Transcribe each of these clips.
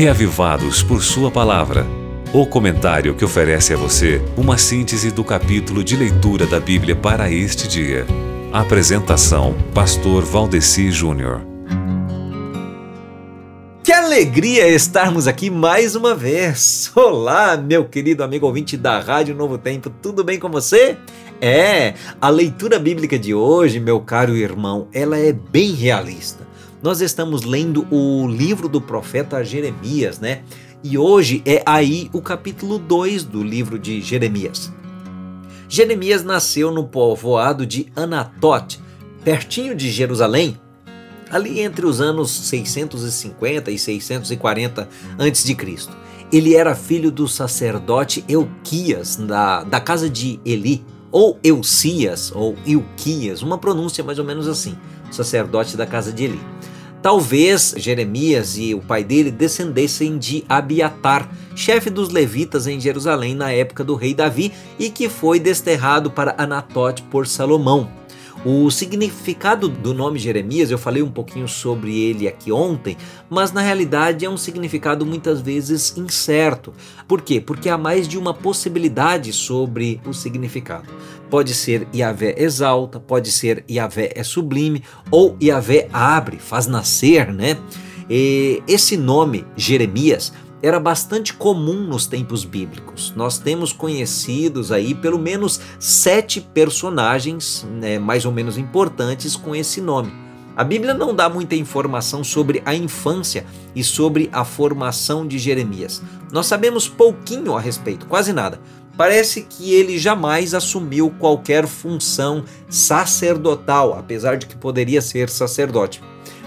Reavivados por Sua Palavra. O comentário que oferece a você uma síntese do capítulo de leitura da Bíblia para este dia. Apresentação: Pastor Valdeci Júnior. Que alegria estarmos aqui mais uma vez! Olá, meu querido amigo ouvinte da Rádio Novo Tempo, tudo bem com você? É, a leitura bíblica de hoje, meu caro irmão, ela é bem realista. Nós estamos lendo o livro do profeta Jeremias, né? E hoje é aí o capítulo 2 do livro de Jeremias. Jeremias nasceu no povoado de Anatote, pertinho de Jerusalém, ali entre os anos 650 e 640 a.C. Ele era filho do sacerdote Euquias, da, da casa de Eli, ou Eucias, ou Ilquias, uma pronúncia mais ou menos assim, sacerdote da casa de Eli. Talvez Jeremias e o pai dele descendessem de Abiatar, chefe dos levitas em Jerusalém na época do rei Davi e que foi desterrado para Anatote por Salomão. O significado do nome Jeremias, eu falei um pouquinho sobre ele aqui ontem, mas na realidade é um significado muitas vezes incerto. Por quê? Porque há mais de uma possibilidade sobre o significado. Pode ser Yahvé exalta, pode ser Yahvé é sublime, ou Yahvé abre, faz nascer, né? E esse nome, Jeremias, era bastante comum nos tempos bíblicos. Nós temos conhecidos aí pelo menos sete personagens né, mais ou menos importantes com esse nome. A Bíblia não dá muita informação sobre a infância e sobre a formação de Jeremias. Nós sabemos pouquinho a respeito, quase nada. Parece que ele jamais assumiu qualquer função sacerdotal, apesar de que poderia ser sacerdote.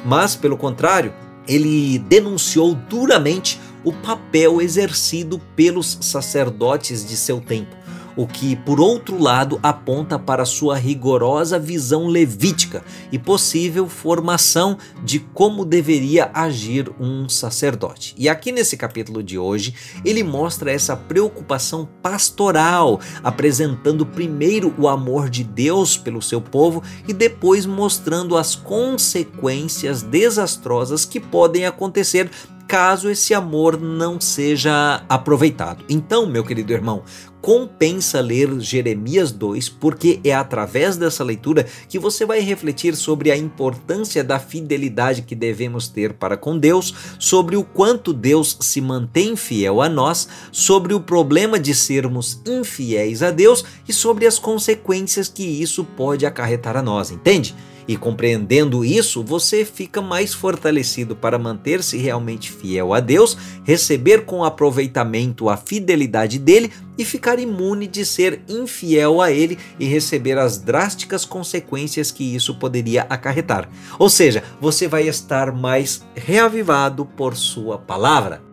Mas, pelo contrário, ele denunciou duramente o papel exercido pelos sacerdotes de seu tempo, o que, por outro lado, aponta para sua rigorosa visão levítica e possível formação de como deveria agir um sacerdote. E aqui nesse capítulo de hoje, ele mostra essa preocupação pastoral, apresentando primeiro o amor de Deus pelo seu povo e depois mostrando as consequências desastrosas que podem acontecer caso esse amor não seja aproveitado. Então, meu querido irmão, compensa ler Jeremias 2, porque é através dessa leitura que você vai refletir sobre a importância da fidelidade que devemos ter para com Deus, sobre o quanto Deus se mantém fiel a nós, sobre o problema de sermos infiéis a Deus e sobre as consequências que isso pode acarretar a nós, entende? E compreendendo isso, você fica mais fortalecido para manter-se realmente fiel a Deus, receber com aproveitamento a fidelidade dele e ficar imune de ser infiel a ele e receber as drásticas consequências que isso poderia acarretar. Ou seja, você vai estar mais reavivado por sua palavra.